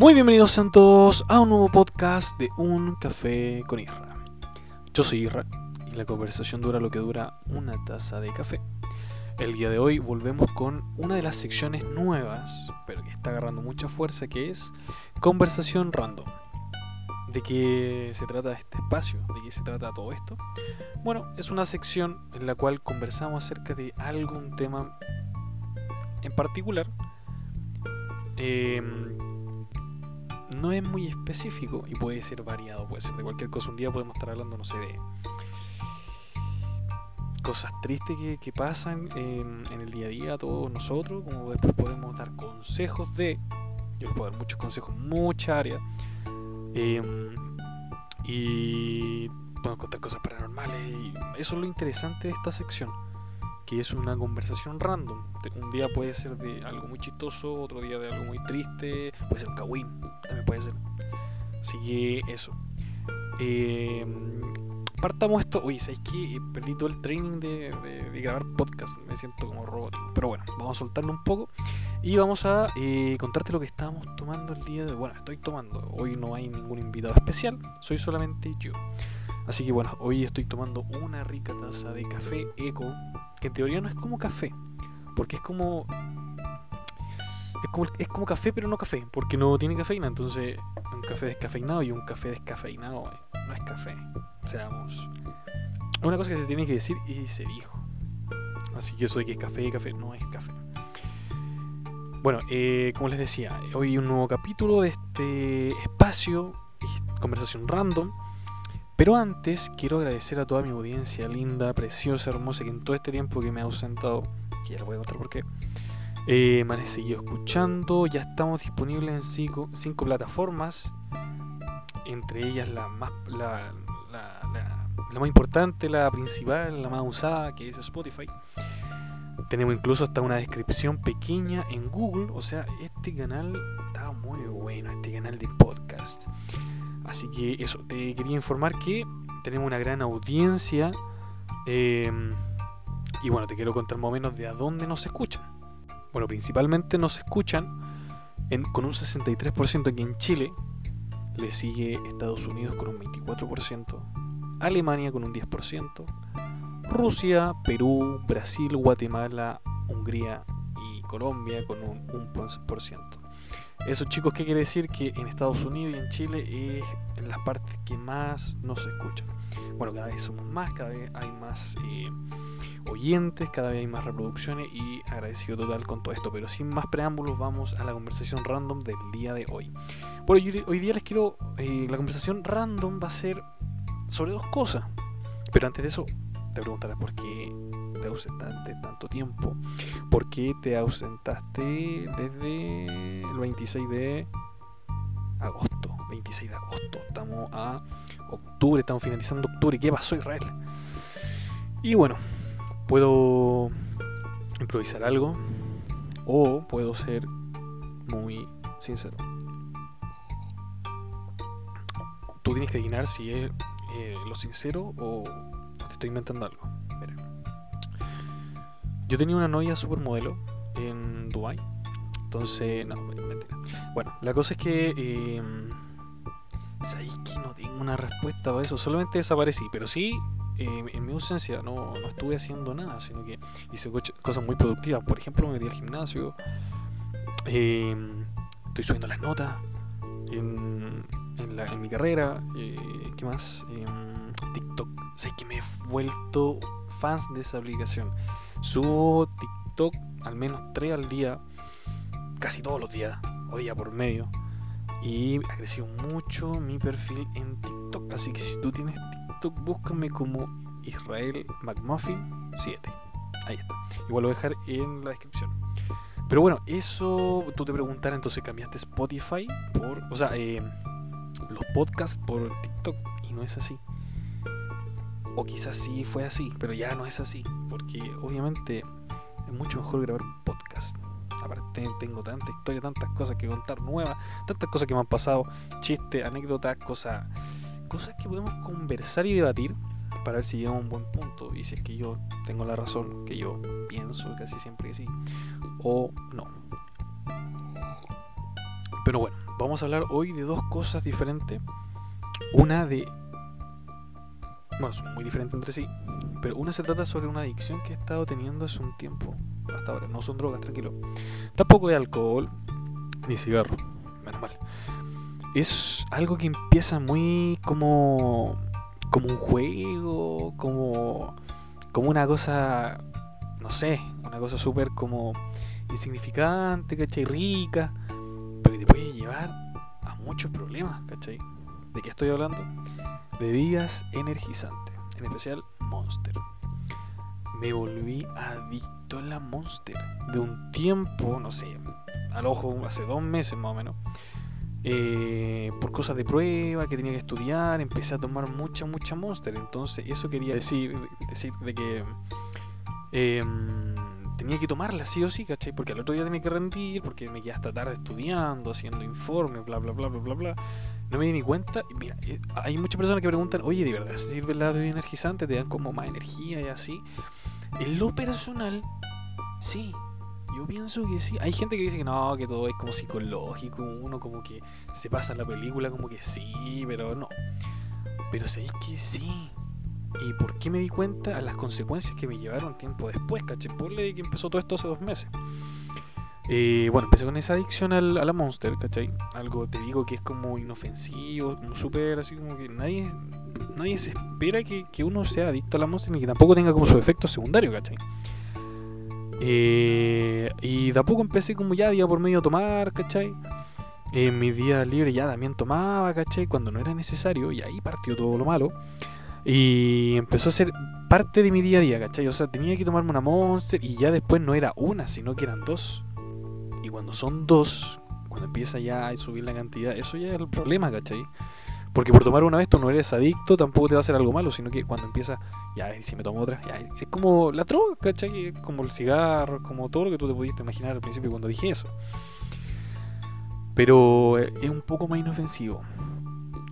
Muy bienvenidos sean todos a un nuevo podcast de Un Café con Isra. Yo soy Isra y la conversación dura lo que dura una taza de café. El día de hoy volvemos con una de las secciones nuevas, pero que está agarrando mucha fuerza, que es conversación random. ¿De qué se trata este espacio? ¿De qué se trata todo esto? Bueno, es una sección en la cual conversamos acerca de algún tema en particular. Em, no es muy específico y puede ser variado, puede ser de cualquier cosa. Un día podemos estar hablando, no sé, de cosas tristes que, pasan en, el día a día todos nosotros, como después podemos dar consejos de, yo les puedo dar muchos consejos, mucha área, em, y podemos contar cosas paranormales, y eso es lo interesante de esta sección que es una conversación random. Un día puede ser de algo muy chistoso, otro día de algo muy triste, puede ser un kawin, también puede ser. Así que eso. Eh, partamos esto. Oye, ¿sabes que Perdí todo el training de, grabar podcast. Me siento como robótico. Pero bueno, vamos a soltarlo un poco. Y vamos a eh, contarte lo que estábamos tomando el día de hoy. Bueno, estoy tomando. Hoy no hay ningún invitado especial. Soy solamente yo. Así que bueno, hoy estoy tomando una rica taza de café eco que en teoría no es como café, porque es como es como, es como café pero no café, porque no tiene cafeína, entonces un café descafeinado y un café descafeinado no es café. Seamos. Es una cosa que se tiene que decir y se dijo. Así que eso de que es café y café no es café. Bueno, eh, como les decía, hoy un nuevo capítulo de este espacio, conversación random pero antes quiero agradecer a toda mi audiencia linda, preciosa, hermosa, que en todo este tiempo que me ha ausentado, que ya les voy a contar por qué, eh, me han seguido escuchando. Ya estamos disponibles en cinco, cinco plataformas, entre ellas la más, la, más importante, la principal, la más usada, que es Spotify. Tenemos incluso hasta una descripción pequeña en Google. O sea, este canal está muy bueno, este canal de podcast. Así que eso, te quería informar que tenemos una gran audiencia. Em, y bueno, te quiero contar más o menos de a dónde nos escuchan. Bueno, principalmente nos escuchan con un 63% aquí en Chile. Le sigue Estados Unidos con un 24%. Alemania con un 10%. Rusia, Perú, Brasil, Guatemala, Hungría y Colombia con un 1%. Eso chicos, ¿qué quiere decir? Que en Estados Unidos y en Chile es en las partes que más nos escuchan. Bueno, cada vez somos más, cada vez hay más eh, oyentes, cada vez hay más reproducciones y agradecido total con todo esto. Pero sin más preámbulos vamos a la conversación random del día de hoy. Bueno, hoy día les quiero... Eh, la conversación random va a ser sobre dos cosas. Pero antes de eso, te preguntarás por qué te ausentaste tanto tiempo? ¿Por qué te ausentaste desde el 26 de agosto? 26 de agosto, estamos a octubre, estamos finalizando octubre. ¿Qué pasó Israel? Y bueno, puedo improvisar algo o puedo ser muy sincero. Tú tienes que adivinar si es eh, lo sincero o te estoy inventando algo. Yo tenía una novia supermodelo en Dubai. Entonces, no, mentira. Bueno, la cosa es que. Eh, ¿Sabéis que no tengo una respuesta para eso? Solamente desaparecí. Pero sí, em, en mi ausencia no, no, estuve haciendo nada, sino que hice cosas muy productivas. Por ejemplo, me metí al gimnasio. Em, estoy subiendo las notas en, en, mi carrera. Eh, ¿Qué más? TikTok. Sé que me he vuelto fans de esa aplicación. Subo TikTok al menos 3 al día, casi todos los días, o día por medio. Y ha crecido mucho mi perfil en TikTok. Así que si tú tienes TikTok, búscame como Israel McMuffin 7. Ahí está. Igual lo voy a dejar en la descripción. Pero bueno, eso tú te preguntarás, entonces cambiaste Spotify por, o sea, eh, los podcasts por TikTok y no es así. O quizás sí fue así, pero ya no es así. Porque obviamente es mucho mejor grabar un podcast. Aparte tengo tanta historia, tantas cosas que contar nuevas, tantas cosas que me han pasado, chistes, anécdotas, cosas, cosas que podemos conversar y debatir para ver si llegamos a un buen punto y si es que yo tengo la razón, que yo pienso casi siempre que sí, o no. Pero bueno, vamos a hablar hoy de dos cosas diferentes. Una de... Bueno, son muy diferentes entre sí. Pero una se trata sobre una adicción que he estado teniendo hace un tiempo. Hasta ahora. No son drogas, tranquilo. Tampoco de alcohol ni cigarro. Menos mal. Es algo que empieza muy como... Como un juego. Como... Como una cosa... No sé. Una cosa súper como... Insignificante, ¿cachai? Rica. Pero que te puede llevar a muchos problemas, ¿cachai? ¿De qué estoy hablando? Bebidas energizantes, en especial Monster. Me volví adicto a la Monster. De un tiempo, no sé, al ojo, hace dos meses más o menos. Eh, por cosas de prueba, que tenía que estudiar, empecé a tomar mucha, mucha Monster. Entonces, eso quería decir, decir de que eh, tenía que tomarla sí o sí, ¿cachai? Porque al otro día tenía que rendir, porque me quedé hasta tarde estudiando, haciendo informes, bla, bla, bla, bla, bla, bla. No me di ni cuenta. Mira, eh, hay muchas personas que preguntan, oye, ¿de verdad sirve la bebida energizante? ¿Te dan como más energía y así? En lo personal, sí. Yo pienso que sí. Hay gente que dice que no, que todo es como psicológico, uno como que se pasa en la película como que sí, pero no. Pero sabéis que sí. ¿Y por qué me di cuenta? A las consecuencias que me llevaron tiempo después, caché. Por de que empezó todo esto hace dos meses. Eh, bueno, empecé con esa adicción a la Monster, ¿cachai? Algo te digo que es como inofensivo, como súper así como que nadie, nadie se espera que, uno sea adicto a la Monster ni que tampoco tenga como su efecto secundario, ¿cachai? Eh, y de a poco empecé como ya día por medio a tomar, ¿cachai? En mi día libre ya también tomaba, ¿cachai? Cuando no era necesario y ahí partió todo lo malo. Y empezó a ser parte de mi día a día, ¿cachai? O sea, tenía que tomarme una Monster y ya después no era una, sino que eran dos. Y cuando son dos, cuando empieza ya a subir la cantidad, eso ya es el problema, ¿cachai? Porque por tomar una vez tú no eres adicto, tampoco te va a hacer algo malo, sino que cuando empieza, ya, si me tomo otra, ya, es como la droga, ¿cachai? Como el cigarro, como todo lo que tú te pudiste imaginar al principio cuando dije eso. Pero es un poco más inofensivo.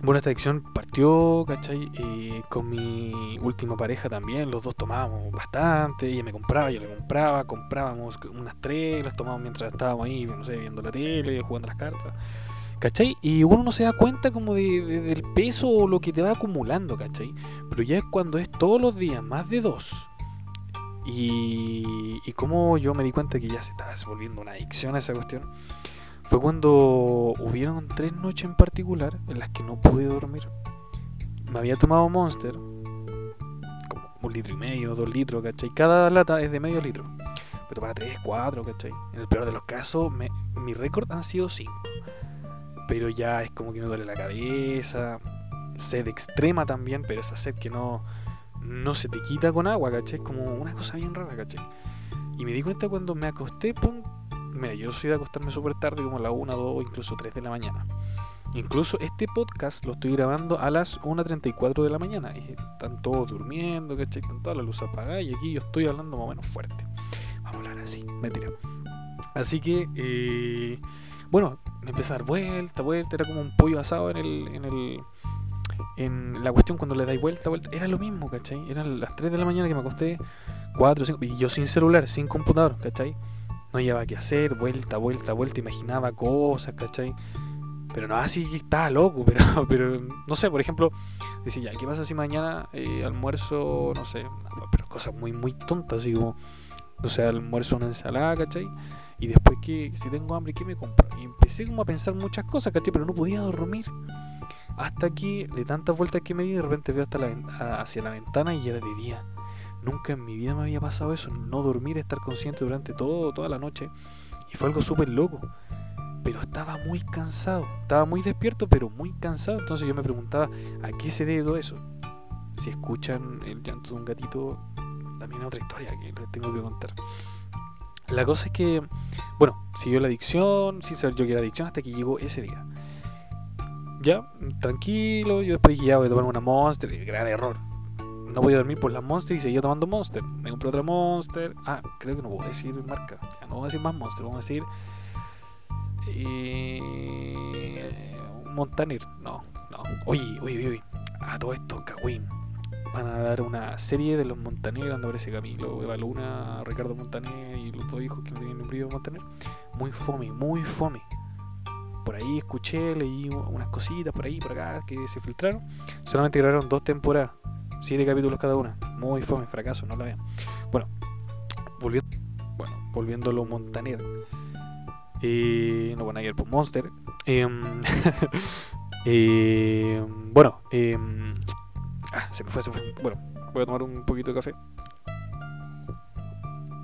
Bueno, esta adicción partió, ¿cachai? Eh, con mi última pareja también, los dos tomábamos bastante, ella me compraba, yo le compraba, comprábamos unas tres, las tomábamos mientras estábamos ahí, no sé, viendo la tele, jugando las cartas, ¿cachai? Y uno no se da cuenta como de, de, del peso o lo que te va acumulando, ¿cachai? Pero ya es cuando es todos los días, más de dos. Y, y como yo me di cuenta que ya se estaba volviendo una adicción a esa cuestión fue cuando hubieron tres noches en particular en las que no pude dormir. Me había tomado Monster, como un litro y medio, dos litros, ¿cachai? Cada lata es de medio litro. Pero para tres, cuatro, ¿cachai? En el peor de los casos, me, mi récord han sido cinco. Pero ya es como que me duele la cabeza. Sed extrema también, pero esa sed que no, no se te quita con agua, ¿cachai? Es como una cosa bien rara, ¿cachai? Y me di cuenta cuando me acosté, pum, Mira, yo soy de acostarme súper tarde, como a las 1, 2 o incluso 3 de la mañana. Incluso este podcast lo estoy grabando a las 1.34 de la mañana. Y están todos durmiendo, ¿cachai? Están todas las luces apagadas y aquí yo estoy hablando más o menos fuerte. Vamos a hablar así, mentira. Así que, eh, bueno, me empecé a dar vuelta, vuelta. Era como un pollo asado en el, en el en la cuestión cuando le dais vuelta, vuelta. Era lo mismo, ¿cachai? Eran las 3 de la mañana que me acosté, 4, 5, y yo sin celular, sin computador, ¿cachai? No llevaba qué hacer, vuelta, vuelta, vuelta, imaginaba cosas, ¿cachai? Pero no así que estaba loco, pero, pero no sé, por ejemplo, decía, ya, ¿qué pasa si mañana eh, almuerzo, no sé, pero cosas muy, muy tontas, así como, no sé, almuerzo una ensalada, ¿cachai? Y después que, si tengo hambre, ¿qué me compro? Y empecé como a pensar muchas cosas, ¿cachai? Pero no podía dormir. Hasta que, de tantas vueltas que me di, de repente veo hasta la, hacia la ventana y era de día. Nunca en mi vida me había pasado eso, no dormir, estar consciente durante todo, toda la noche. Y fue algo súper loco. Pero estaba muy cansado, estaba muy despierto, pero muy cansado. Entonces yo me preguntaba, ¿a qué se debe todo eso? Si escuchan el llanto de un gatito, también es otra historia que les tengo que contar. La cosa es que, bueno, siguió la adicción, sin saber yo que era adicción, hasta que llegó ese día. Ya, tranquilo, yo después dije, ya voy a tomar una monster, gran error no podía dormir por las Monster y seguía tomando Monster. Me compré otra Monster. Ah, creo que no voy a decir marca. Ya no voy a decir más Monster, vamos a decir. Eh, Montaner. No, no. Oye, oye, oye. A todo esto, Kawin. Van a dar una serie de los Montaner, donde aparece Camilo, Eva Luna, Ricardo Montaner y los dos hijos que no tienen nombre de Montaner. Muy fome, muy fome. por ahí escuché, leí unas cositas por ahí, por acá, que se filtraron. Solamente grabaron dos temporadas, siete capítulos cada una. Muy fome, fracaso, no la vean. Bueno, volviendo, bueno, volviendo a lo Montaner. Eh, no, bueno, ayer por Monster. Em, eh, bueno, em, ah, se me fue, se me fue. Bueno, voy a tomar un poquito de café.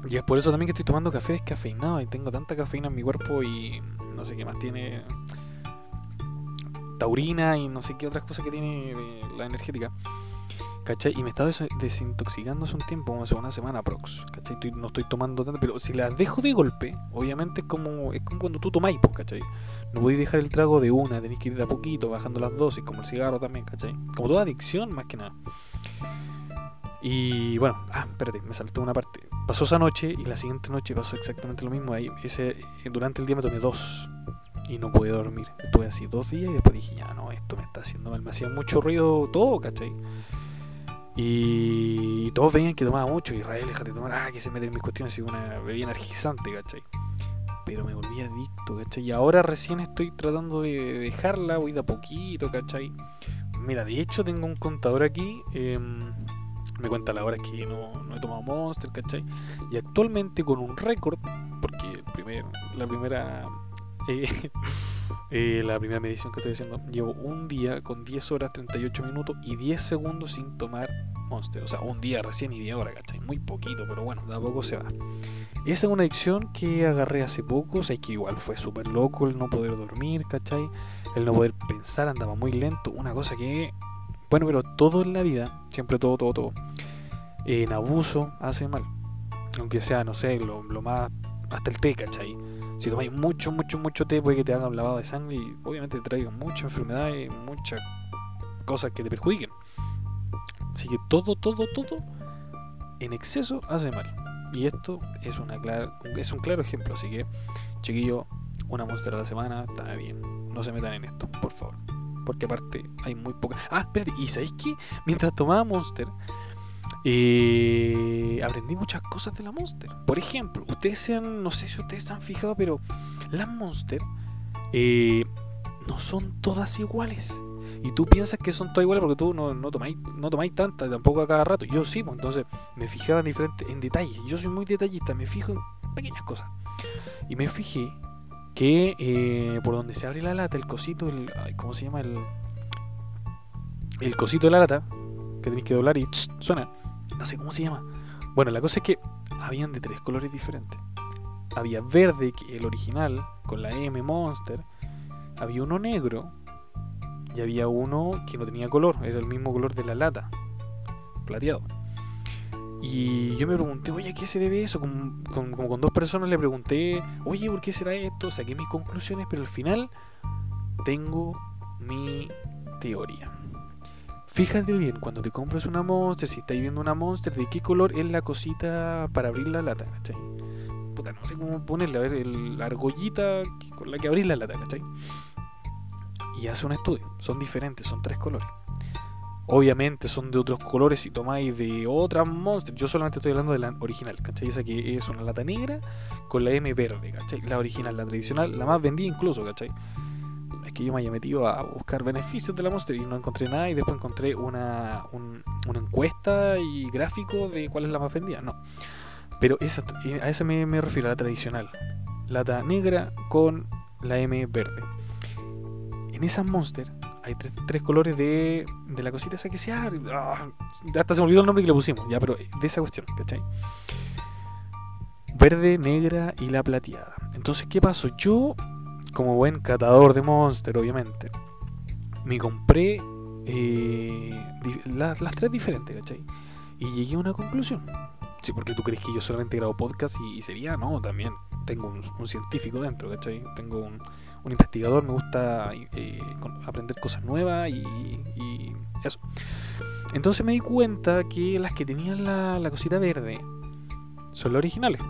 Y es por eso también que estoy tomando café descafeinado y tengo tanta cafeína en mi cuerpo y no sé qué más tiene taurina y no sé qué otras cosas que tiene eh, la energética. ¿Cachai? Y me he estado des- desintoxicando hace un tiempo, hace una semana prox. ¿Cachai? No estoy tomando tanto, pero si las dejo de golpe, obviamente es como, cuando tú tomáis, pues, ¿cachai? No podéis dejar el trago de una, tenéis que ir de a poquito, bajando las dosis, como el cigarro también, ¿cachai? Como toda adicción, más que nada. Y bueno, ah, espérate, me saltó una parte. Pasó esa noche y la siguiente noche pasó exactamente lo mismo. Ahí, ese, durante el día me tomé dos y no pude dormir. Estuve así dos días y después dije, ya no, esto me está haciendo mal. Me hacía mucho ruido todo, ¿cachai? Y, todos veían que tomaba mucho. Israel, déjate tomar, ah, que se mete en mis cuestiones y una bebida energizante, ¿cachai? Pero me volví adicto, ¿cachai? Y ahora recién estoy tratando de dejarla, voy de a poquito, ¿cachai? Mira, de hecho tengo un contador aquí. em, me cuenta la hora que no, no he tomado Monster, ¿cachai? Y actualmente con un récord, porque el primer, la primera eh, eh, la primera medición que estoy haciendo, llevo un día con 10 horas 38 minutos y 10 segundos sin tomar Monster. O sea, un día recién y 10 horas, ¿cachai? Muy poquito, pero bueno, de a poco se va. Esa es una adicción que agarré hace poco, o sea, que igual fue súper loco el no poder dormir, ¿cachai? El no poder pensar, andaba muy lento. Una cosa que, bueno, pero todo en la vida, siempre todo, todo, todo, en abuso hace mal. Aunque sea, no sé, lo, lo más, hasta el té, ¿cachai? Si tomáis mucho, mucho, mucho té, puede que te hagan un lavado de sangre y obviamente te traigan muchas enfermedades, muchas cosas que te perjudiquen. Así que todo, todo, todo en exceso hace mal. Y esto es, una clara, es un claro ejemplo. Así que, chiquillo, una monster a la semana está bien. No se metan en esto, por favor. Porque aparte hay muy poca. Ah, espérate, ¿y sabéis qué? Mientras tomaba Monster, eh, aprendí muchas cosas de la Monster. Por ejemplo, ustedes se han, no sé si ustedes se han fijado, pero las Monster eh, no son todas iguales. Y tú piensas que son todas iguales porque tú no, no tomáis no tomáis tantas, tampoco a cada rato. Yo sí, pues entonces me fijaba en diferentes, en detalles. Yo soy muy detallista, me fijo en pequeñas cosas. Y me fijé que eh, por donde se abre la lata, el cosito, el, ay, ¿cómo se llama? El, el cosito de la lata, que tenéis que doblar y tss, suena. Cómo se llama. Bueno, la cosa es que habían de tres colores diferentes. Había verde, el original, con la M Monster. Había uno negro. Y había uno que no tenía color, era el mismo color de la lata, plateado. Y yo me pregunté, oye, ¿a qué se debe eso? Como con dos personas le pregunté, oye, ¿por qué será esto? Saqué mis conclusiones, pero al final tengo mi teoría. Fíjate bien, cuando te compras una Monster, si estáis viendo una Monster, ¿de qué color es la cosita para abrir la lata? ¿cachai? Puta, no sé cómo ponerle, a ver, la argollita con la que abrís la lata, ¿cachai? Y hace un estudio, son diferentes, son tres colores. Obviamente son de otros colores si tomáis de otras Monster. Yo solamente estoy hablando de la original, ¿cachai? Esa que es una lata negra con la M verde, ¿cachai? La original, la tradicional, la más vendida incluso, ¿cachai? Que yo me había metido a buscar beneficios de la Monster y no encontré nada y después encontré una, un- una encuesta y gráfico de cuál es la más vendida. No. Pero esa, a esa me, refiero, a la tradicional. Lata negra con la M verde. En esas Monster hay tres, tres colores de, de la cosita esa que se abre. Ah, hasta se me olvidó el nombre que le pusimos, ya, pero de esa cuestión, ¿cachai? Verde, negra y la plateada. Entonces, ¿qué pasó? Yo, como buen catador de Monster, obviamente, me compré eh, las, tres diferentes, ¿cachai? Y llegué a una conclusión. Sí, porque tú crees que yo solamente grabo podcast y, sería, no, también tengo un, científico dentro, ¿cachai? Tengo un, un investigador, me gusta eh, aprender cosas nuevas y, eso. Entonces me di cuenta que las que tenían la cosita verde son las originales.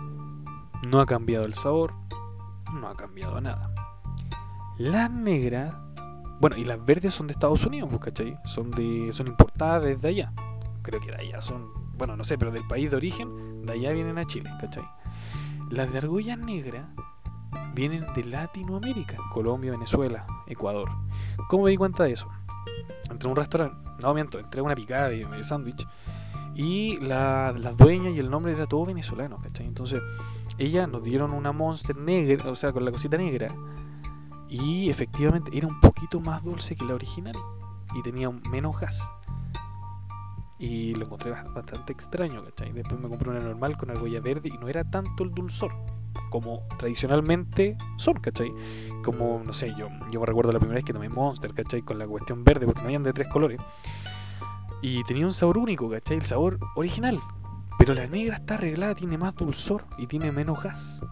No ha cambiado el sabor, no ha cambiado nada. Las negras, bueno, y las verdes son de Estados Unidos, pues, ¿cachai? Son, de, son importadas desde allá. Creo que de allá son, bueno, no sé, pero del país de origen, de allá vienen a Chile, ¿cachai? Las de argolla negra vienen de Latinoamérica, Colombia, Venezuela, Ecuador. ¿Cómo me di cuenta de eso? Entré a un restaurante, no miento, entré una picada de, de sándwich y la, la, dueña y el nombre era todo venezolano, ¿cachai? Entonces, ella nos dieron una monster negra, o sea, con la cosita negra, y efectivamente era un poquito más dulce que la original y tenía menos gas. Y lo encontré bastante extraño, ¿cachai? Después me compré una normal con argolla verde y no era tanto el dulzor como tradicionalmente son, ¿cachai? Como, no sé, yo, yo me recuerdo la primera vez que tomé Monster, ¿cachai? Con la cuestión verde, porque no habían de tres colores. Y tenía un sabor único, ¿cachai? El sabor original. Pero la negra está arreglada, tiene más dulzor y tiene menos gas.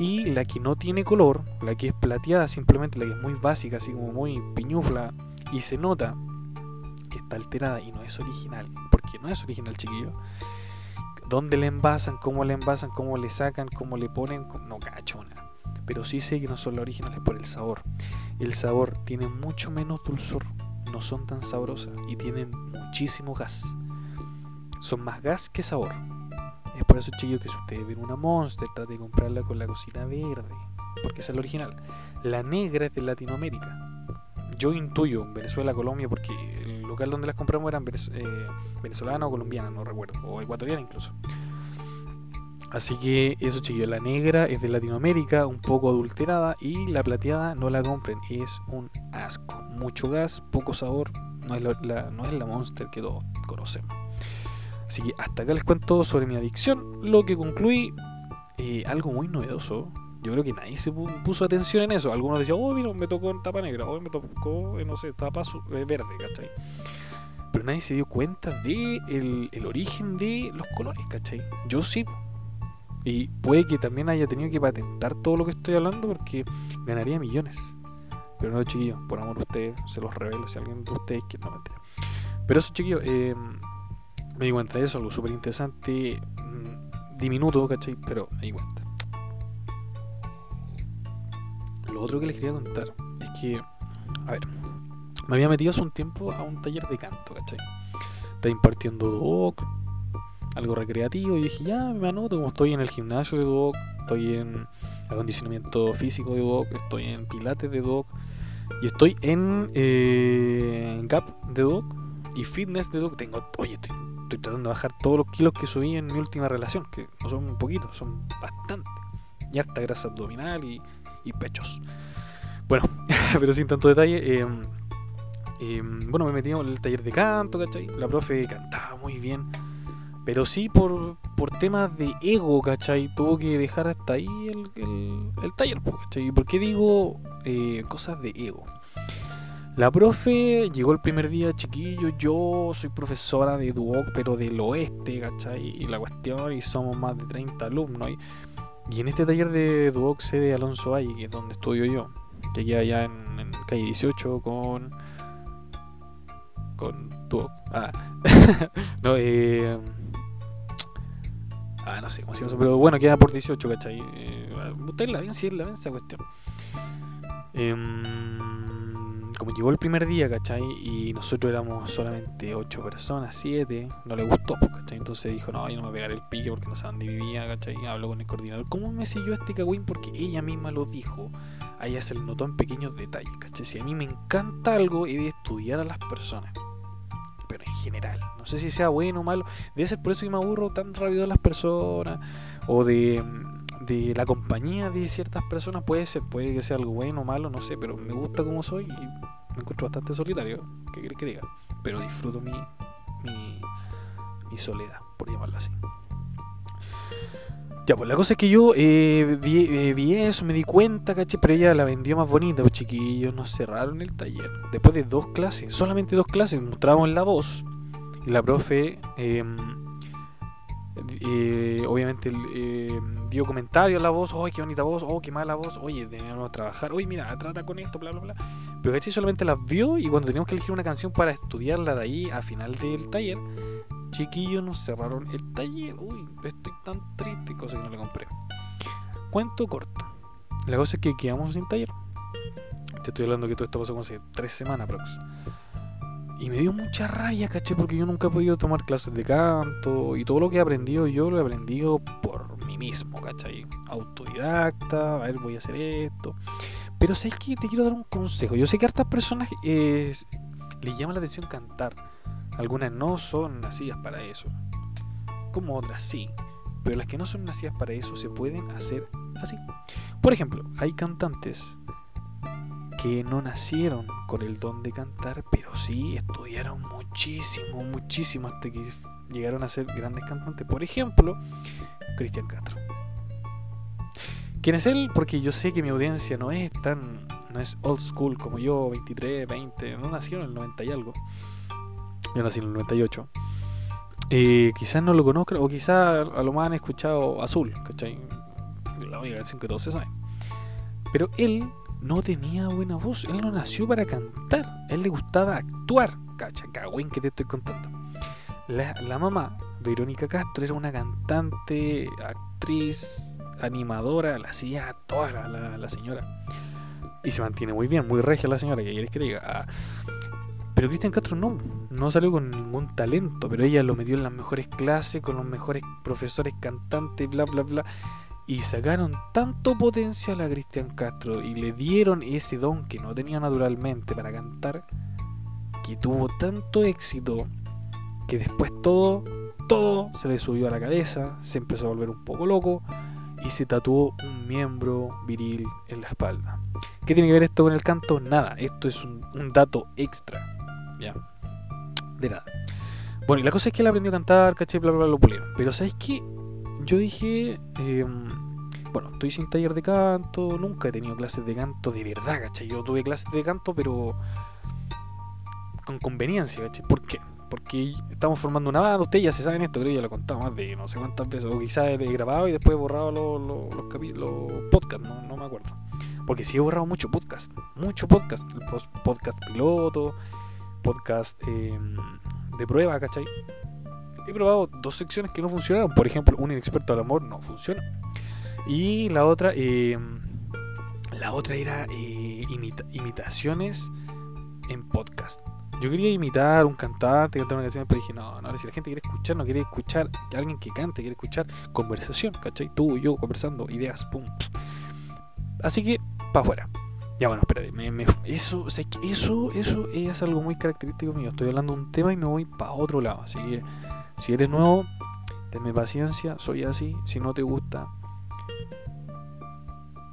Y la que no tiene color, la que es plateada simplemente, la que es muy básica, así como muy piñufla, y se nota que está alterada y no es original. Porque no es original, chiquillo. ¿Dónde le envasan? ¿Cómo le envasan? ¿Cómo le sacan? ¿Cómo le ponen? No cachona. Pero sí sé que no son las originales por el sabor. El sabor tiene mucho menos dulzor no son tan sabrosas y tienen muchísimo gas. Son más gas que sabor. Es por eso, chicos, que si ustedes ven una Monster, trate de comprarla con la cosita verde, porque esa es la original. La negra es de Latinoamérica. Yo intuyo Venezuela, Colombia, porque el local donde las compramos eran eh, venezolana o colombiana, no recuerdo, o ecuatoriana incluso. Así que eso chiquillos, la negra es de Latinoamérica, un poco adulterada y la plateada no la compren, es un asco. Mucho gas, poco sabor, no es la, no es la monster que todos conocemos. Así que hasta acá les cuento sobre mi adicción, lo que concluí eh, algo muy novedoso. Yo creo que nadie se puso atención en eso. Algunos decían, oh, mira, me tocó en tapa negra, oh, me tocó, en, no sé, tapa eh, verde, ¿cachai? Pero nadie se dio cuenta de el, origen de los colores, ¿cachai? Yo sí, y puede que también haya tenido que patentar todo lo que estoy hablando porque ganaría millones. Pero no, chiquillos, por amor a ustedes, se los revelo si alguien de ustedes quiere. No, mentira. Pero eso, chiquillos, eh, me di cuenta de eso, algo súper interesante, mm, diminuto, ¿cachai? Pero me di cuenta. Lo otro que les quería contar es que, a ver, me había metido hace un tiempo a un taller de canto, ¿cachai? Está impartiendo doc, algo recreativo y dije, ya me anoto, como estoy en el gimnasio de Duoc, estoy en acondicionamiento físico de Duoc, estoy en pilates de Duoc y estoy en, eh, Gap de Duoc y fitness de Duoc. Tengo, oye, estoy, tratando de bajar todos los kilos que subí en mi última relación, que no son un poquito, son bastante. Y harta grasa abdominal y, pechos. Bueno, pero sin tanto detalle. Em, em, bueno, me metí en el taller de canto, ¿cachai? La profe cantaba muy bien pero sí por, por temas de ego, ¿cachai? Tuvo que dejar hasta ahí el, el, taller, ¿cachai? ¿Y por qué digo eh, cosas de ego? La profe llegó el primer día, chiquillo, yo soy profesora de Duoc, pero del oeste, ¿cachai? Y la cuestión, y somos más de 30 alumnos. Y, en este taller de Duoc sede Alonso Valle, que es donde estudio yo, que queda allá en, calle 18 con... con Duoc. Ah, no, eh Ah, no sé cómo se llama, pero bueno, queda por 18, ¿cachai? Eh, la ven, si la ven esa cuestión. Em, como llegó el primer día, ¿cachai? Y nosotros éramos solamente 8 personas, 7, no le gustó, pues, ¿cachai? Entonces dijo, no, yo no me voy a pegar el pique porque no sé dónde vivía, ¿cachai? Habló con el coordinador. ¿Cómo me yo este cagüín? Porque ella misma lo dijo. A ella se le notó en pequeños detalles, ¿cachai? Si a mí me encanta algo, he de estudiar a las personas pero en general. No sé si sea bueno o malo. Debe ser por eso que me aburro tan rápido de las personas o de, de la compañía de ciertas personas. Puede ser, puede que sea algo bueno o malo, no sé, pero me gusta como soy y me encuentro bastante solitario. ¿Qué querés que diga? Pero disfruto mi, mi, soledad, por llamarlo así. Ya, pues la cosa es que yo eh, eh, vi, eso, me di cuenta, caché, pero ella la vendió más bonita, pues chiquillos, nos cerraron el taller. Después de dos clases, solamente dos clases, mostramos la voz. Y la profe, em, eh, obviamente, dio comentarios a la voz, ¡ay, qué bonita voz! ¡oh, qué mala voz! Oye, teníamos que trabajar, oye, mira, trata con esto, bla, bla, bla. Pero caché, solamente las vio y cuando teníamos que elegir una canción para estudiarla de ahí a final del taller, Chiquillos, nos cerraron el taller. Uy, estoy tan triste, cosa que no le compré. Cuento corto. La cosa es que quedamos sin taller. Te estoy hablando que todo esto pasó como hace tres semanas aprox. Y me dio mucha rabia, caché, porque yo nunca he podido tomar clases de canto. Y todo lo que he aprendido yo lo he aprendido por mí mismo, ¿cachai? Autodidacta, a ver, voy a hacer esto. Pero sabes que te quiero dar un consejo. Yo sé que a estas personas eh, les llama la atención cantar. Algunas no son nacidas para eso. Como otras sí. Pero las que no son nacidas para eso se pueden hacer así. Por ejemplo, hay cantantes que no nacieron con el don de cantar, pero sí estudiaron muchísimo, muchísimo hasta que llegaron a ser grandes cantantes. Por ejemplo, Cristian Castro. ¿Quién es él? Porque yo sé que mi audiencia no es tan. no es old school como yo, 23, 20. No nacieron en el 90 y algo. Yo nací en el 98. Eh, quizás no lo conozcan, o quizás a lo más han escuchado Azul, ¿cachai? La única canción que todos se saben. Pero él no tenía buena voz, él no nació para cantar, a él le gustaba actuar, cacha, cagüín que te estoy contando. La, la mamá, Verónica Castro, era una cantante, actriz, animadora, la hacía toda la, la, señora. Y se mantiene muy bien, muy regia la señora, que quieres que diga. Ah, pero Cristian Castro no, no salió con ningún talento, pero ella lo metió en las mejores clases, con los mejores profesores cantantes, bla, bla, bla. Y sacaron tanto potencial a Cristian Castro y le dieron ese don que no tenía naturalmente para cantar, que tuvo tanto éxito que después todo, todo se le subió a la cabeza, se empezó a volver un poco loco y se tatuó un miembro viril en la espalda. ¿Qué tiene que ver esto con el canto? Nada, esto es un, dato extra. Ya. De nada. Bueno, y la cosa es que él aprendió a cantar, caché, bla, bla, bla, lo pulieron. Pero ¿sabes qué? Yo dije, em, bueno, estoy sin taller de canto, nunca he tenido clases de canto de verdad, caché. Yo tuve clases de canto, pero con conveniencia, caché. ¿Por qué? porque estamos formando una banda, ustedes ya se saben esto, creo que ya lo he contado más de no sé cuántas veces, o quizás he grabado y después he borrado los, los, podcasts, no, me acuerdo. Porque sí he borrado mucho podcast, mucho podcast, podcast piloto, podcast em, de prueba, ¿cachai? He probado dos secciones que no funcionaron, por ejemplo, un inexperto al amor no funciona. Y la otra, em, la otra era eh, imitaciones en podcast yo quería imitar un cantante, cantar una canción, pero dije, no, no, si la gente quiere escuchar, no quiere escuchar a alguien que cante, quiere escuchar conversación, ¿cachai? Tú y yo conversando, ideas, pum. Así que, para afuera. Ya bueno, espérate, eso, eso, eso es algo muy característico mío. Estoy hablando de un tema y me voy para otro lado. Así que, si eres nuevo, tenme paciencia, soy así. Si no te gusta,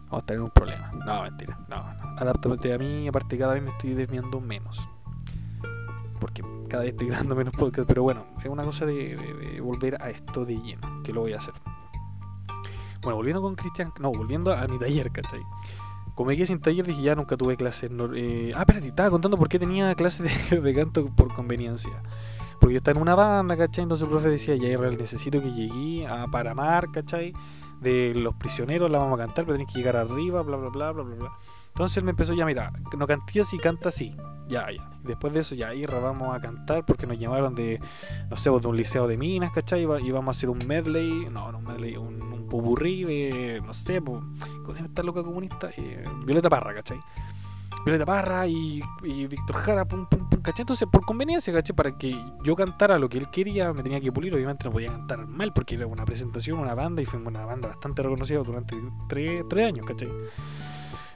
vamos a tener un problema. No, mentira, no, no. Adáptate a mí, aparte cada vez me estoy desviando menos porque cada vez estoy grabando menos podcast, pero bueno, es una cosa de, volver a esto de lleno, que lo voy a hacer. Bueno, volviendo con Cristian, no, volviendo a mi taller, ¿cachai? Como me quedé sin taller, dije ya nunca tuve clases. eh, ah, espérate, estaba contando por qué tenía clases de, canto por conveniencia. Porque yo estaba en una banda, ¿cachai? Entonces el profe decía, ya Israel, necesito que llegué a Paramar, ¿cachai? De los prisioneros la vamos a cantar, pero tenés que llegar arriba, bla, bla, bla, bla, bla, bla. Entonces él me empezó ya, mira, no canté así, canta así. Ya, ya. Después de eso ya ahí vamos a cantar porque nos llamaron de, no sé, de un liceo de minas, ¿cachai? Y vamos a hacer un medley, no, no un medley, un, un de, no sé, pues, ¿cómo se llama esta loca comunista? Eh, Violeta Parra, ¿cachai? Violeta Parra y, y Víctor Jara, pum, pum, pum, ¿cachai? Entonces, por conveniencia, ¿cachai? Para que yo cantara lo que él quería, me tenía que pulir. Obviamente no podía cantar mal porque era una presentación, una banda y fue una banda bastante reconocida durante tres, tres años, ¿cachai?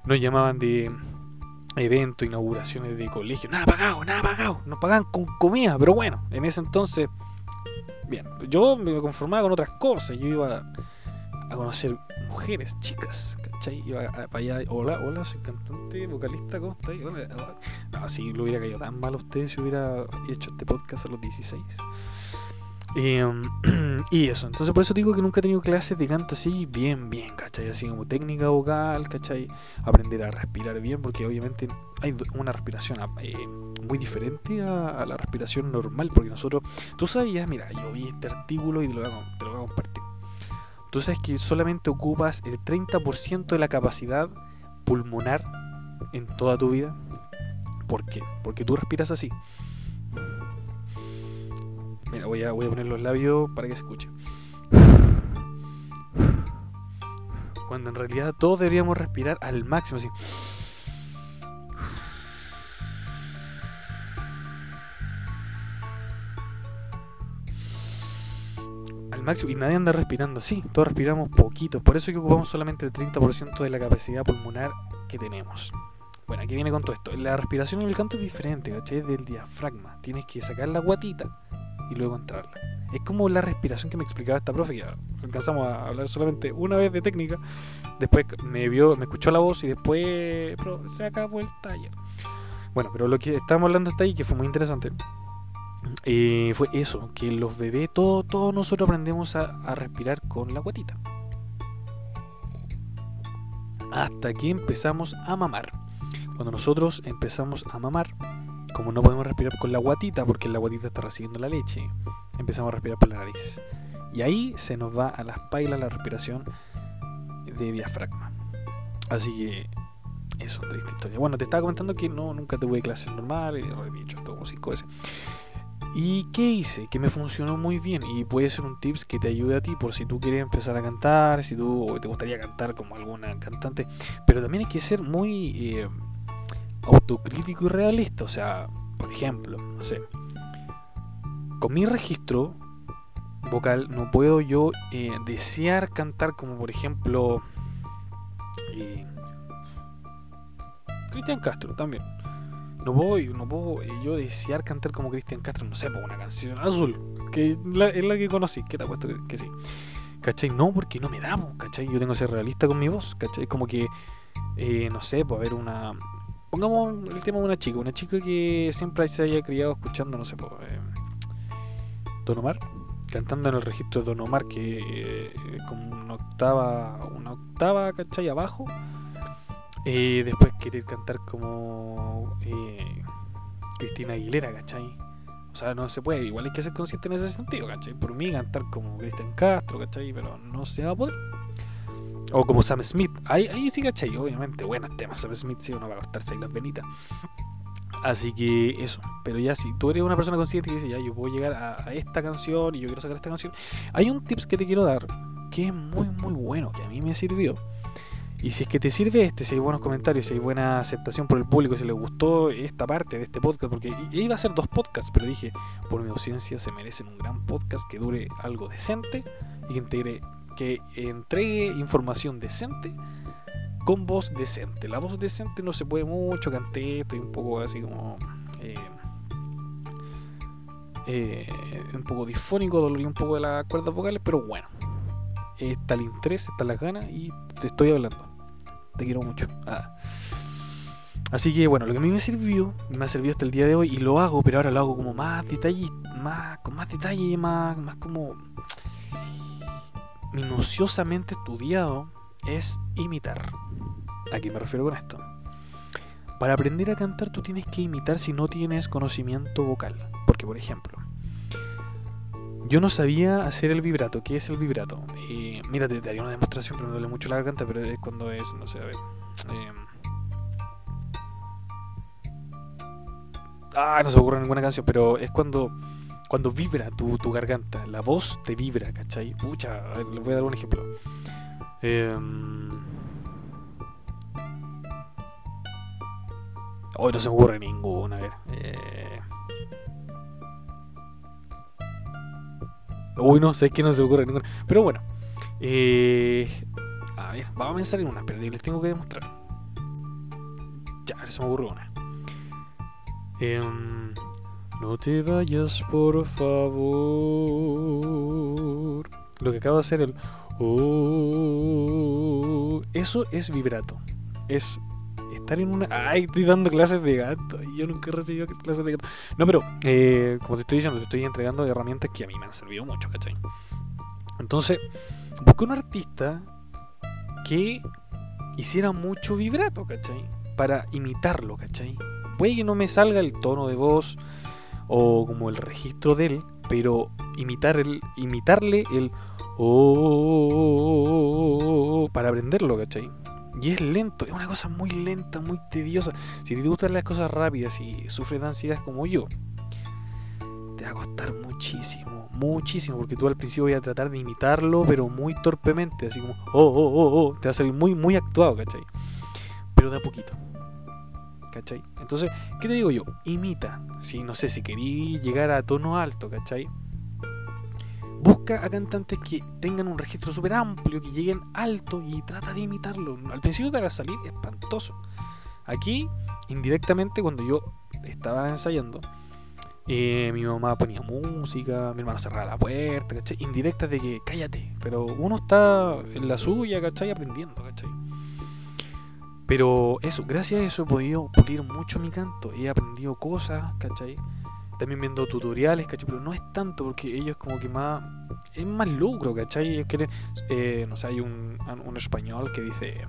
Nos llamaban de eventos, inauguraciones de colegios, nada pagado, nada pagado, nos pagaban con comida, pero bueno, en ese entonces, bien, yo me conformaba con otras cosas, yo iba a conocer mujeres, chicas, ¿cachai? Iba para allá, hola, hola, soy cantante, vocalista, ¿cómo estáis? No, si lo hubiera caído tan mal a usted si hubiera hecho este podcast a los 16. Em, y eso, entonces por eso digo que nunca he tenido clases de canto así bien, bien, ¿cachai? Así como técnica vocal, ¿cachai? Aprender a respirar bien, porque obviamente hay una respiración eh, muy diferente a, la respiración normal, porque nosotros, tú sabías, mira, yo vi este artículo y te lo voy te lo voy a compartir. Tú sabes que solamente ocupas el 30% de la capacidad pulmonar en toda tu vida. ¿Por qué? Porque tú respiras así. Mira, voy a, voy a poner los labios para que se escuche. Cuando en realidad todos deberíamos respirar al máximo, así. Al máximo y nadie anda respirando así, todos respiramos poquito, por eso es que ocupamos solamente el 30% de la capacidad pulmonar que tenemos. Bueno, aquí viene con todo esto. La respiración en el canto es diferente, ¿cachai? Del diafragma. Tienes que sacar la guatita y luego entrarla. Es como la respiración que me explicaba esta profe, que alcanzamos a hablar solamente una vez de técnica. Después me vio, me escuchó la voz y después se acabó el taller. Bueno, pero lo que estábamos hablando hasta ahí, que fue muy interesante, eh, fue eso, que los bebés, todos todo nosotros aprendemos a, a respirar con la guatita. Hasta que empezamos a mamar. Cuando nosotros empezamos a mamar, como no podemos respirar con la guatita, porque la guatita está recibiendo la leche, empezamos a respirar por la nariz. Y ahí se nos va a las pailas la respiración de diafragma. Así que eso, triste historia. Bueno, te estaba comentando que no, nunca tuve clases normales, he dicho todo cinco veces. ¿Y qué hice? Que me funcionó muy bien y puede ser un tips que te ayude a ti por si tú quieres empezar a cantar, si tú te gustaría cantar como alguna cantante, pero también hay que ser muy eh, autocrítico y realista. O sea, por ejemplo, no sé, con mi registro vocal no puedo yo eh, desear cantar como por ejemplo eh, Cristian Castro también. No voy, no puedo eh, yo desear cantar como Cristian Castro, no sé, por una canción azul, que es la que conocí, que te apuesto que, que sí. ¿Cachai? No, porque no me damos, ¿cachai? Yo tengo que ser realista con mi voz, ¿cachai? Como que, eh, no sé, pues haber una... Pongamos el tema de una chica, una chica que siempre se haya criado escuchando, no sé. Eh, Don Omar, cantando en el registro de Don Omar, que eh, como una octava, una octava, ¿cachai? Abajo eh, después querer cantar como eh, Cristina Aguilera, ¿cachai? O sea, no se puede, igual hay que ser consciente en ese sentido, ¿cachai? Por mí cantar como Cristian Castro, ¿cachai? Pero no se va a poder. O como Sam Smith, ahí, ahí sí, ¿cachai? Obviamente, buenos temas, Sam Smith, sí, uno va a cortarse ahí las venitas. Así que eso, pero ya si tú eres una persona consciente y dices, ya, yo puedo llegar a, esta canción y yo quiero sacar esta canción, hay un tips que te quiero dar que es muy, muy bueno, que a mí me sirvió y si es que te sirve este, si hay buenos comentarios, si hay buena aceptación por el público, si les gustó esta parte de este podcast, porque iba a ser dos podcasts, pero dije, por mi ausencia se merecen un gran podcast que dure algo decente y que, integre, que entregue información decente con voz decente. La voz decente no se puede mucho, canté, estoy un poco así como... Eh, eh, un poco disfónico, dolorí un poco de las cuerdas vocales, pero bueno, está el interés, está la ganas y te estoy hablando te quiero mucho. Ah. Así que bueno, lo que a mí me sirvió, me ha servido hasta el día de hoy y lo hago, pero ahora lo hago como más detalle, más, con más detalle, más, más como minuciosamente estudiado, es imitar. ¿A qué me refiero con esto? Para aprender a cantar tú tienes que imitar si no tienes conocimiento vocal. Porque por ejemplo, yo no sabía hacer el vibrato. ¿Qué es el vibrato? Eh, mira, te, daría una demostración, pero me duele mucho la garganta, pero es cuando es, no sé, a ver. Eh, ah, no se me ocurre ninguna canción, pero es cuando cuando vibra tu, tu garganta, la voz te vibra, ¿cachai? Pucha, les voy a dar un ejemplo. Eh, hoy no se me ocurre ninguna, a ver. Eh, Uy, no sé que no se ocurre ninguna. Pero bueno. Eh, a ver, vamos a pensar en una, pero les tengo que demostrar. Ya, a se me ocurre una. Em, no te vayas, por favor. Lo que acabo de hacer, el. Oh, eso es vibrato. Es estar en una. Ay, estoy dando clases de gato. Y yo nunca he recibido clases de gato. No, pero, eh, como te estoy diciendo, te estoy entregando herramientas que a mí me han servido mucho, ¿cachai? Entonces, busqué un artista que hiciera mucho vibrato, ¿cachai? Para imitarlo, ¿cachai? Puede que no me salga el tono de voz o como el registro de él, pero imitar el, imitarle el oh, para aprenderlo, ¿cachai? Y es lento, es una cosa muy lenta, muy tediosa. Si te gustan las cosas rápidas y sufres de ansiedad como yo, te va a costar muchísimo, muchísimo, porque tú al principio voy a tratar de imitarlo, pero muy torpemente, así como, oh, oh, oh, oh, te va a salir muy, muy actuado, ¿cachai? Pero de a poquito. ¿Cachai? Entonces, ¿qué te digo yo? Imita. Si no sé, si querí llegar a tono alto, ¿cachai? Busca a cantantes que tengan un registro súper amplio, que lleguen alto y trata de imitarlo. Al principio te va a salir espantoso. Aquí, indirectamente, cuando yo estaba ensayando, eh, mi mamá ponía música, mi hermano cerraba la puerta, ¿cachai? Indirectas de que cállate, pero uno está en la suya, ¿cachai? Aprendiendo, ¿cachai? Pero eso, gracias a eso he podido pulir mucho mi canto, he aprendido cosas, ¿cachai? También viendo tutoriales, ¿cachai? Pero no es tanto porque ellos como que más... Es más lucro, ¿cachai? Eh, no sé, hay un, un español que dice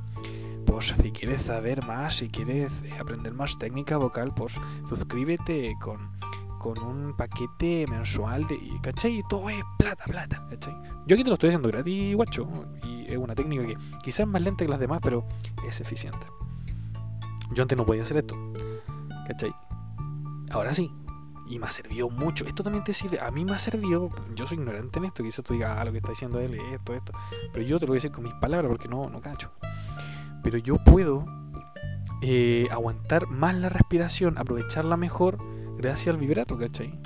pues si quieres saber más, si quieres aprender más técnica vocal, pues suscríbete con con un paquete mensual de. ¿cachai? Todo es plata, plata, ¿cachai? Yo aquí te lo estoy haciendo gratis, guacho. Es una técnica que quizás es más lenta que las demás, pero es eficiente. Yo antes no podía hacer esto, ¿cachai? Ahora sí. Y me ha servido mucho. Esto también te sirve. A mí me ha servido. Yo soy ignorante en esto. Quizás tú digas, ah, lo que está diciendo él es esto, esto. Pero yo te lo voy a decir con mis palabras porque no, no cacho. Pero yo puedo eh, aguantar más la respiración, aprovecharla mejor gracias al vibrato, ¿cachai?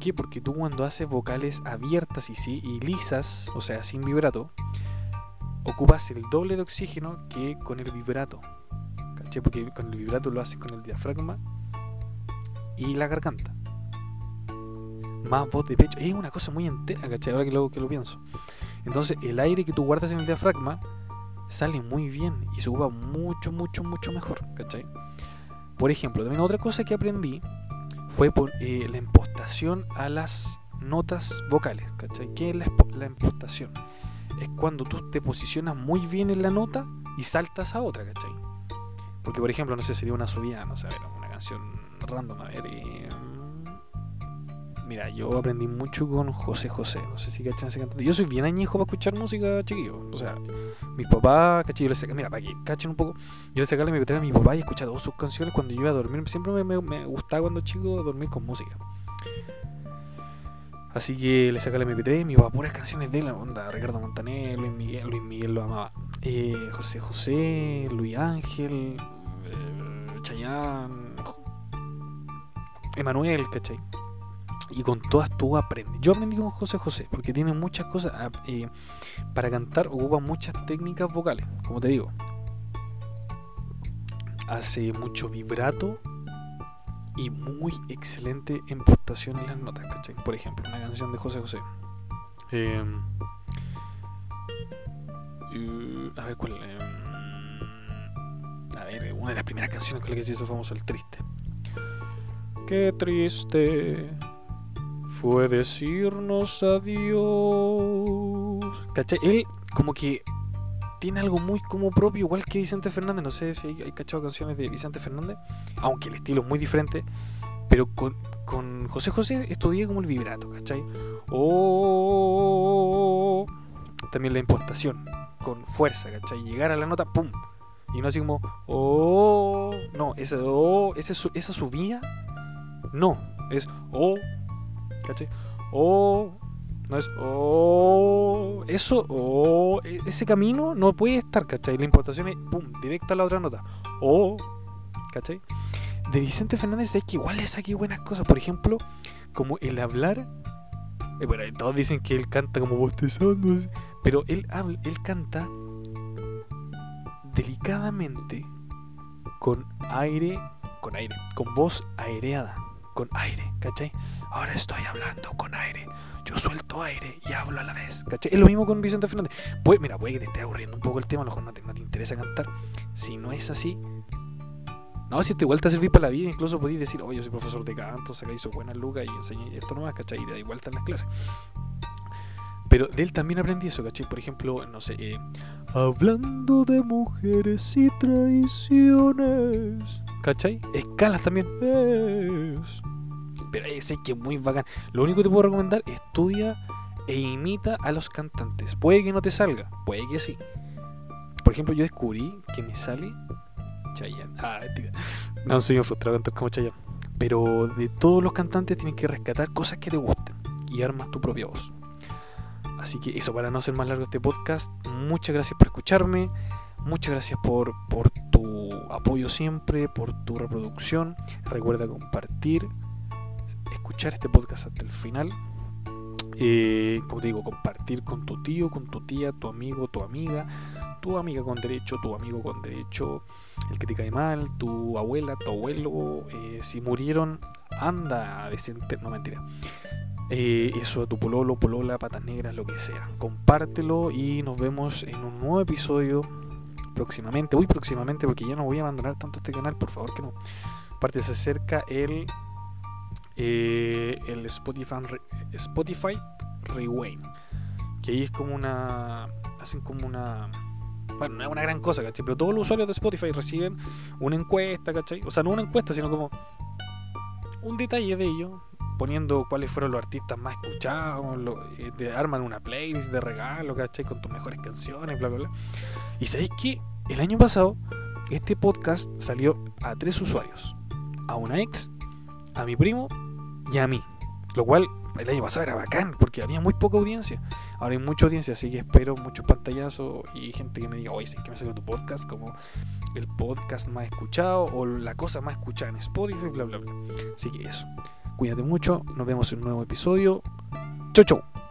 ¿Por qué? Porque tú cuando haces vocales abiertas y, lisas, o sea, sin vibrato, ocupas el doble de oxígeno que con el vibrato. ¿Cachai? Porque con el vibrato lo haces con el diafragma y la garganta. Más voz de pecho. Es una cosa muy entera, ¿cachai? Ahora que lo, que lo pienso. Entonces, el aire que tú guardas en el diafragma sale muy bien y se ocupa mucho, mucho, mucho mejor, ¿cachai? Por ejemplo, también otra cosa que aprendí fue por, eh, la impostación a las notas vocales. ¿cachai? ¿Qué es la, la, impostación? Es cuando tú te posicionas muy bien en la nota y saltas a otra, ¿cachai? Porque, por ejemplo, no sé, sería una subida, no sé, una canción random, a ver, eh, Mira, yo aprendí mucho con José José. No sé si cachan ese cantante. Yo soy bien añejo para escuchar música, chiquillo. O sea, mi papá, cachai, yo le saca, mira, para que cachen un poco. Yo le sacaba mi a mi papá y escuchaba sus canciones cuando yo iba a dormir. Siempre me, me, me gustaba cuando chico dormir con música. Así que le saca la MP3, mi papá puras canciones de la onda, Ricardo Montaner, Luis Miguel, Luis Miguel lo amaba. Eh, José José, Luis Ángel, eh, Chayán, Emanuel, ¿cachai? Y con todas tú aprendes. Yo aprendí con José José porque tiene muchas cosas ah, eh, para cantar, ocupa muchas técnicas vocales, como te digo. Hace mucho vibrato y muy excelente impostación en las notas, ¿cachai? Por ejemplo, una canción de José José. Em, a ver cuál. Em, a ver, una de las primeras canciones con la que se hizo famoso, El Triste. Qué triste fue decirnos adiós. ¿Cachai? Él como que tiene algo muy como propio, igual que Vicente Fernández. No sé si hay, cachado canciones de Vicente Fernández, aunque el estilo es muy diferente. Pero con, José José estudié como el vibrato, ¿cachai? O también la impostación, con fuerza, ¿cachai? Llegar a la nota, ¡pum! Y no así como, oh, no, ese, oh, esa subida, no, es, oh, ¿cachai? O no es o eso o e, ese camino no puede estar, ¿cachai? La importación es directo a la otra nota. O ¿cachai? De Vicente Fernández es que igual le saqué buenas cosas, por ejemplo, como el hablar eh, bueno, todos dicen que él canta como bostezando, pero él habla, él canta delicadamente con aire, con aire, con voz aireada, con aire, ¿cachai? Ahora estoy hablando con aire. Yo suelto aire y hablo a la vez. ¿Cachai? Es lo mismo con Vicente Fernández. Pues, mira, puede que te esté aburriendo un poco el tema, a lo mejor no te, no te interesa cantar. Si no es así, no, si te igual a servir para la vida, incluso podéis decir, oye, yo soy profesor de canto, saca hizo buenas lucas y enseñé esto nomás, ¿cachai? Y da vuelta en las clases. Pero de él también aprendí eso, ¿cachai? Por ejemplo, no sé, eh, hablando de mujeres y traiciones, ¿cachai? Escalas también. Es pero ese que es muy bacán. Lo único que te puedo recomendar, estudia e imita a los cantantes. Puede que no te salga, puede que sí. Por ejemplo, yo descubrí que me sale Chayanne. Ah. No, soy un frustrado cantar como Chayanne. Pero de todos los cantantes tienes que rescatar cosas que te gusten y armas tu propia voz. Así que eso, para no hacer más largo este podcast, muchas gracias por escucharme. Muchas gracias por, por tu apoyo siempre, por tu reproducción. Recuerda compartir, escuchar este podcast hasta el final. Eh, como te digo, compartir con tu tío, con tu tía, tu amigo, tu amiga, tu amiga con derecho, tu amigo con derecho, el que te cae mal, tu abuela, tu abuelo, eh, si murieron, anda a desenter, no mentira. Eh, eso a tu pololo, polola, patas negras, lo que sea. Compártelo y nos vemos en un nuevo episodio próximamente, muy próximamente, porque ya no voy a abandonar tanto este canal, por favor que no. Aparte se acerca el eh, el Spotify, Spotify Rewind, que ahí es como una, hacen como una, bueno, no es una gran cosa, ¿cachai? Pero todos los usuarios de Spotify reciben una encuesta, ¿cachai? O sea, no una encuesta, sino como un detalle de ello, poniendo cuáles fueron los artistas más escuchados, eh, te arman una playlist de regalo, ¿cachai? Con tus mejores canciones, bla, bla, bla. Y sabéis que el año pasado este podcast salió a tres usuarios, a una ex, a mi primo y a mí. Lo cual el año pasado era bacán porque había muy poca audiencia. Ahora hay mucha audiencia, así que espero muchos pantallazos y gente que me diga, oye, sí que me salió tu podcast como el podcast más escuchado o la cosa más escuchada en Spotify, bla, bla, bla. Así que eso. Cuídate mucho, nos vemos en un nuevo episodio. Chau, chau.